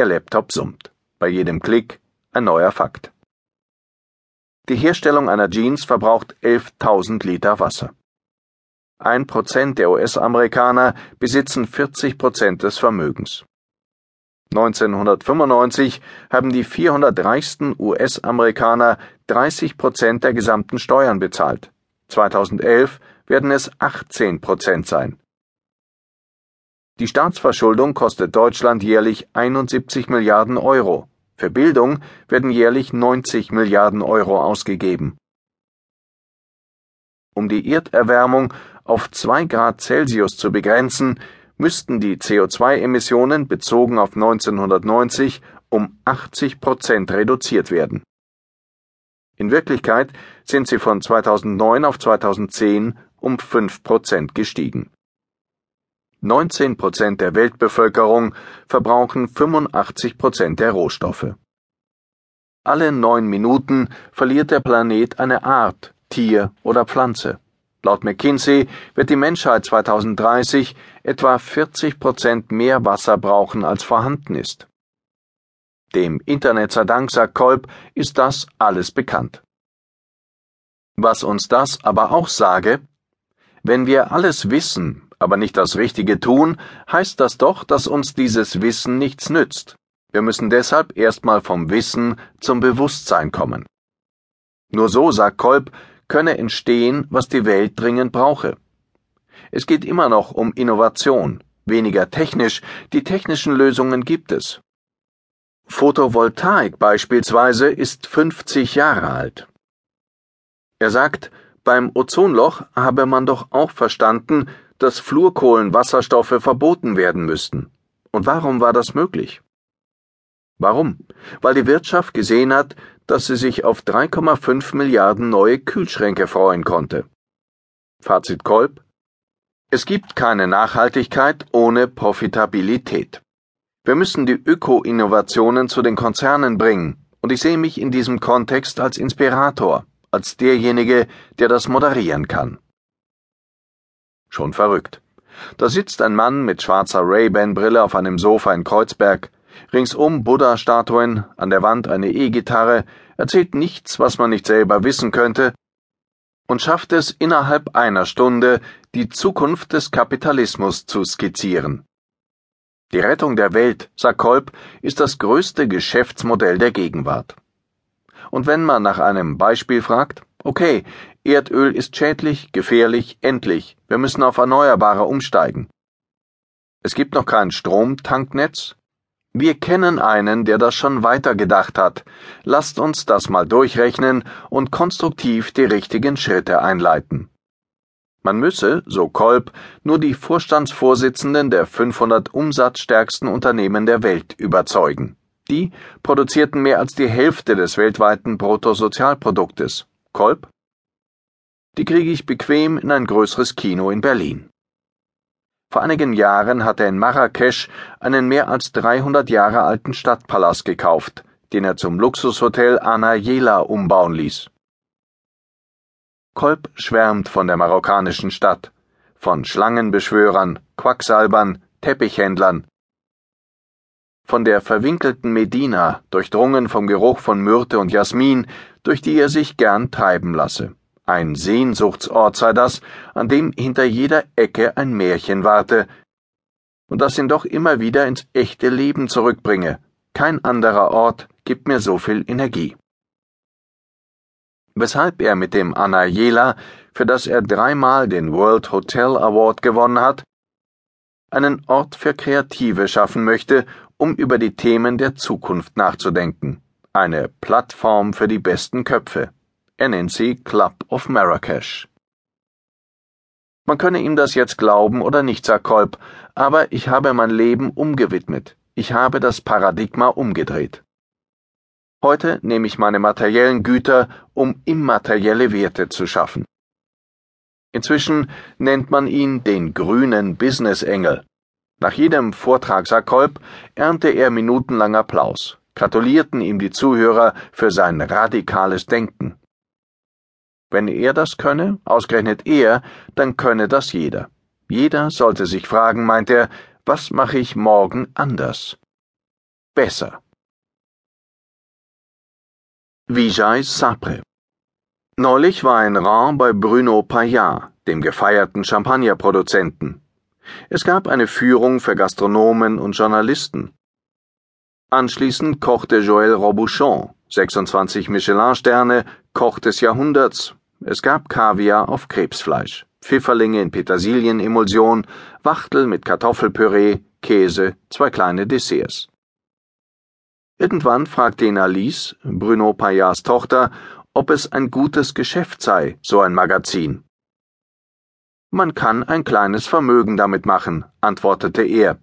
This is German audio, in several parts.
Ihr Laptop summt. Bei jedem Klick ein neuer Fakt. Die Herstellung einer Jeans verbraucht 11.000 Liter Wasser. Ein Prozent der US-Amerikaner besitzen 40 Prozent des Vermögens. 1995 haben die 400 reichsten US-Amerikaner 30 Prozent der gesamten Steuern bezahlt. 2011 werden es 18 Prozent sein. Die Staatsverschuldung kostet Deutschland jährlich 71 Milliarden Euro. Für Bildung werden jährlich 90 Milliarden Euro ausgegeben. Um die Erderwärmung auf 2 Grad Celsius zu begrenzen, müssten die CO2-Emissionen bezogen auf 1990 um 80 Prozent reduziert werden. In Wirklichkeit sind sie von 2009 auf 2010 um 5 Prozent gestiegen. 19 Prozent der Weltbevölkerung verbrauchen 85 Prozent der Rohstoffe. Alle neun Minuten verliert der Planet eine Art, Tier oder Pflanze. Laut McKinsey wird die Menschheit 2030 etwa 40 Prozent mehr Wasser brauchen, als vorhanden ist. Dem Internet sei Dank, sagt Kolb, ist das alles bekannt. Was uns das aber auch sage, wenn wir alles wissen, aber nicht das Richtige tun, heißt das doch, dass uns dieses Wissen nichts nützt. Wir müssen deshalb erstmal vom Wissen zum Bewusstsein kommen. Nur so, sagt Kolb, könne entstehen, was die Welt dringend brauche. Es geht immer noch um Innovation, weniger technisch, die technischen Lösungen gibt es. Photovoltaik beispielsweise ist 50 Jahre alt. Er sagt, beim Ozonloch habe man doch auch verstanden, dass Fluorkohlenwasserstoffe verboten werden müssten. Und warum war das möglich? Warum? Weil die Wirtschaft gesehen hat, dass sie sich auf 3,5 Milliarden neue Kühlschränke freuen konnte. Fazit Kolb. Es gibt keine Nachhaltigkeit ohne Profitabilität. Wir müssen die Öko-Innovationen zu den Konzernen bringen, und ich sehe mich in diesem Kontext als Inspirator, als derjenige, der das moderieren kann. Schon verrückt. Da sitzt ein Mann mit schwarzer Ray-Ban-Brille auf einem Sofa in Kreuzberg, ringsum Buddha-Statuen, an der Wand eine E-Gitarre, erzählt nichts, was man nicht selber wissen könnte, und schafft es innerhalb einer Stunde, die Zukunft des Kapitalismus zu skizzieren. Die Rettung der Welt, sagt Kolb, ist das größte Geschäftsmodell der Gegenwart. Und wenn man nach einem Beispiel fragt, okay, Erdöl ist schädlich, gefährlich, endlich, wir müssen auf Erneuerbare umsteigen. Es gibt noch kein Stromtanknetz? Wir kennen einen, der das schon weitergedacht hat. Lasst uns das mal durchrechnen und konstruktiv die richtigen Schritte einleiten. Man müsse, so Kolb, nur die Vorstandsvorsitzenden der 500 umsatzstärksten Unternehmen der Welt überzeugen. Die produzierten mehr als die Hälfte des weltweiten Bruttosozialproduktes. Kolb? Die kriege ich bequem in ein größeres Kino in Berlin. Vor einigen Jahren hat er in Marrakesch einen mehr als 300 Jahre alten Stadtpalast gekauft, den er zum Luxushotel Anayela umbauen ließ. Kolb schwärmt von der marokkanischen Stadt, von Schlangenbeschwörern, Quacksalbern, Teppichhändlern, von der verwinkelten Medina, durchdrungen vom Geruch von Myrte und Jasmin, durch die er sich gern treiben lasse. Ein Sehnsuchtsort sei das, an dem hinter jeder Ecke ein Märchen warte, und das ihn doch immer wieder ins echte Leben zurückbringe. Kein anderer Ort gibt mir so viel Energie. Weshalb er mit dem Anayela, für das er dreimal den World Hotel Award gewonnen hat, einen Ort für Kreative schaffen möchte um über die Themen der Zukunft nachzudenken. Eine Plattform für die besten Köpfe. Er nennt sie Club of Marrakesh. Man könne ihm das jetzt glauben oder nicht, sagt Kolb, aber ich habe mein Leben umgewidmet. Ich habe das Paradigma umgedreht. Heute nehme ich meine materiellen Güter, um immaterielle Werte zu schaffen. Inzwischen nennt man ihn den grünen Business-Engel. Nach jedem Vortrag, sagt Kolb, ernte er minutenlang Applaus, gratulierten ihm die Zuhörer für sein radikales Denken. Wenn er das könne, ausgerechnet er, dann könne das jeder. Jeder sollte sich fragen, meint er, was mache ich morgen anders? besser. Vijay Sapre Neulich war ein Rang bei Bruno Payat, dem gefeierten Champagnerproduzenten. Es gab eine Führung für Gastronomen und Journalisten. Anschließend kochte Joël Robuchon, 26 Michelin-Sterne, Koch des Jahrhunderts. Es gab Kaviar auf Krebsfleisch, Pfifferlinge in Petersilienemulsion, Wachtel mit Kartoffelpüree, Käse, zwei kleine Desserts. Irgendwann fragte ihn Alice, Bruno Payats Tochter, ob es ein gutes Geschäft sei, so ein Magazin. Man kann ein kleines Vermögen damit machen, antwortete er,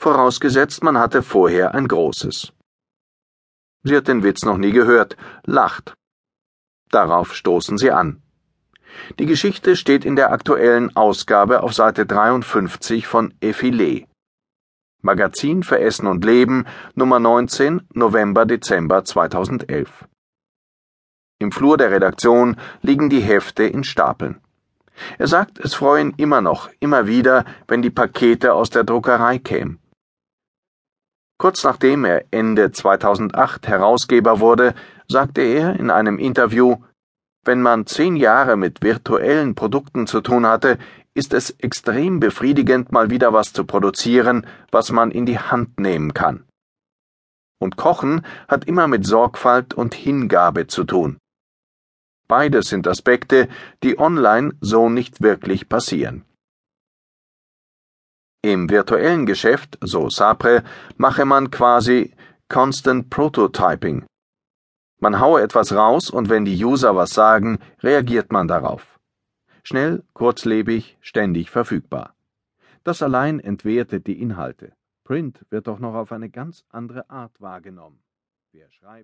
vorausgesetzt man hatte vorher ein großes. Sie hat den Witz noch nie gehört, lacht. Darauf stoßen sie an. Die Geschichte steht in der aktuellen Ausgabe auf Seite 53 von Effilé. Magazin für Essen und Leben, Nummer 19, November-Dezember 2011. Im Flur der Redaktion liegen die Hefte in Stapeln. Er sagt, es freue ihn immer noch, immer wieder, wenn die Pakete aus der Druckerei kämen. Kurz nachdem er Ende 2008 Herausgeber wurde, sagte er in einem Interview, wenn man zehn Jahre mit virtuellen Produkten zu tun hatte, ist es extrem befriedigend, mal wieder was zu produzieren, was man in die Hand nehmen kann. Und Kochen hat immer mit Sorgfalt und Hingabe zu tun. Beides sind Aspekte, die online so nicht wirklich passieren. Im virtuellen Geschäft, so Sapre, mache man quasi Constant Prototyping. Man haue etwas raus und wenn die User was sagen, reagiert man darauf. Schnell, kurzlebig, ständig verfügbar. Das allein entwertet die Inhalte. Print wird doch noch auf eine ganz andere Art wahrgenommen. Wer schreibt